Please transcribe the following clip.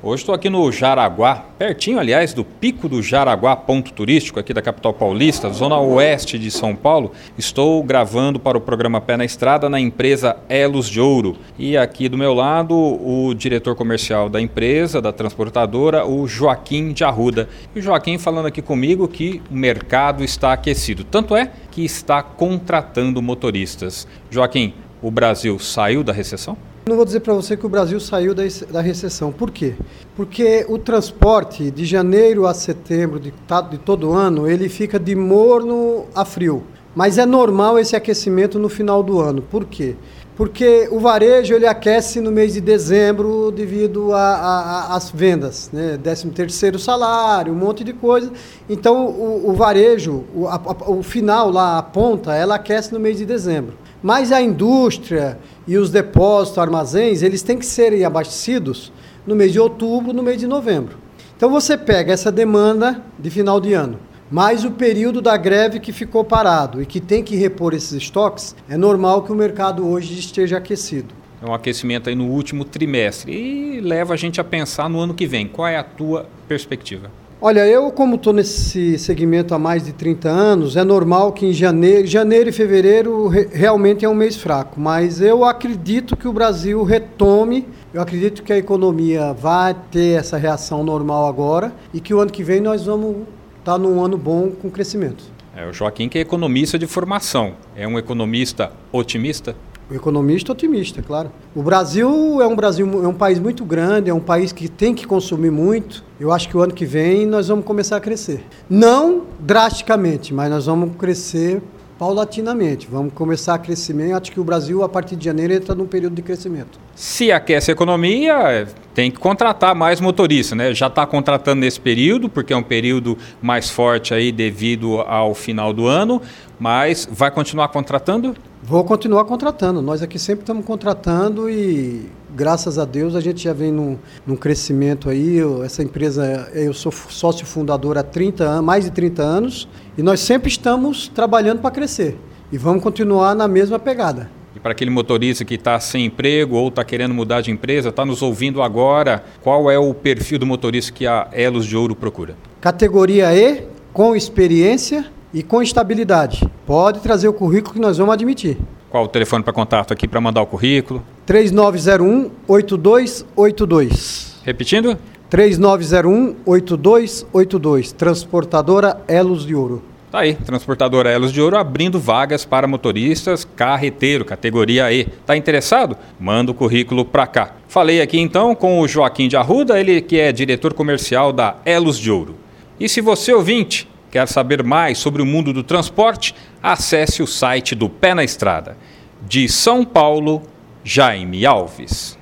Hoje estou aqui no Jaraguá, pertinho, aliás, do Pico do Jaraguá, ponto turístico aqui da capital paulista, zona oeste de São Paulo. Estou gravando para o programa Pé na Estrada na empresa Elos de Ouro. E aqui do meu lado, o diretor comercial da empresa, da transportadora, o Joaquim de Arruda. E o Joaquim falando aqui comigo que o mercado está aquecido. Tanto é que está contratando motoristas. Joaquim, o Brasil saiu da recessão? Não vou dizer para você que o Brasil saiu da, recessão. Por quê? Porque o transporte de janeiro a setembro de, de todo ano, ele fica de morno a frio. Mas é normal esse aquecimento no final do ano. Por quê? Porque o varejo ele aquece no mês de dezembro devido às vendas, né? 13 terceiro salário, um monte de coisa. Então o, o varejo, o, a, o final lá, a ponta, ela aquece no mês de dezembro. Mas a indústria e os depósitos, armazéns, eles têm que serem abastecidos no mês de outubro, no mês de novembro. Então você pega essa demanda de final de ano, mais o período da greve que ficou parado e que tem que repor esses estoques, é normal que o mercado hoje esteja aquecido. É um aquecimento aí no último trimestre e leva a gente a pensar no ano que vem. Qual é a tua perspectiva? Olha, eu como estou nesse segmento há mais de 30 anos, é normal que em janeiro, janeiro e fevereiro re, realmente é um mês fraco, mas eu acredito que o Brasil retome, eu acredito que a economia vai ter essa reação normal agora e que o ano que vem nós vamos estar tá num ano bom com crescimento. É, o Joaquim que é economista de formação, é um economista otimista? O economista otimista, claro. O Brasil é um Brasil é um país muito grande, é um país que tem que consumir muito. Eu acho que o ano que vem nós vamos começar a crescer. Não drasticamente, mas nós vamos crescer paulatinamente. Vamos começar a crescimento. Acho que o Brasil, a partir de janeiro, entra num período de crescimento. Se aquece a economia, tem que contratar mais motoristas, né? Já está contratando nesse período, porque é um período mais forte aí devido ao final do ano, mas vai continuar contratando? Vou continuar contratando. Nós aqui sempre estamos contratando e, graças a Deus, a gente já vem num, num crescimento aí. Eu, essa empresa, eu sou sócio fundador há 30 anos, mais de 30 anos, e nós sempre estamos trabalhando para crescer. E vamos continuar na mesma pegada. E para aquele motorista que está sem emprego ou está querendo mudar de empresa, está nos ouvindo agora, qual é o perfil do motorista que a Elos de Ouro procura? Categoria E, com experiência e com estabilidade. Pode trazer o currículo que nós vamos admitir. Qual o telefone para contato aqui para mandar o currículo? 3901-8282. Repetindo? 3901-8282. Transportadora Elos de Ouro. Tá aí, transportadora Elos de Ouro abrindo vagas para motoristas carreteiro, categoria E. Tá interessado? Manda o currículo para cá. Falei aqui então com o Joaquim de Arruda, ele que é diretor comercial da Elos de Ouro. E se você ouvinte Quer saber mais sobre o mundo do transporte? Acesse o site do Pé na Estrada. De São Paulo, Jaime Alves.